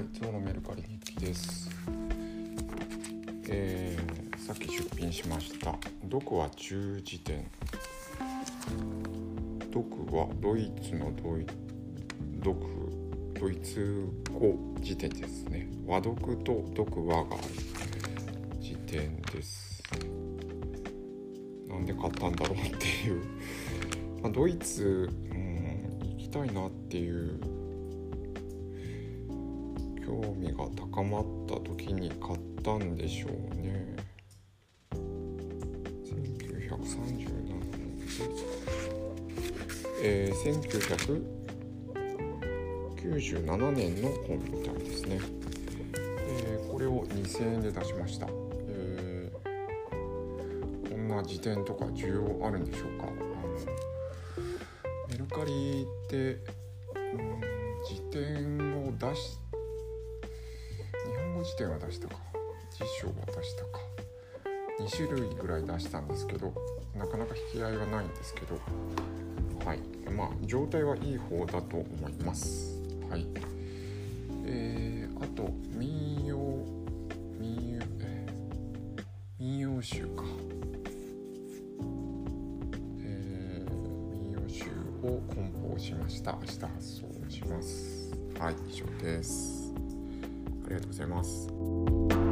い、今日のメルカリ日記です、えーさっき出品しました「読は中辞典」読はドイツのドイ読ドイツ語辞典ですね。和読と読和がある辞典です。なんで買ったんだろうっていう、まあ、ドイツ、うん、行きたいなっていう興味が高まった時に買ったんでしょうね。1937年えー、1997年の本みたいですね、えーこれを2000円で出しました、えーこんな辞典とか需要あるんでしょうか。あのメルカリって、うん、辞典を出し日本語辞典は出したか辞書は出したか2種類ぐらい出したんですけどなかなか引き合いはないんですけどはい。まあ状態はいい方だと思います。はい。えー、あと民謡民謡えー民謡集か。えー民謡集を梱包しました。明日発送します。はい以上です。ありがとうございます。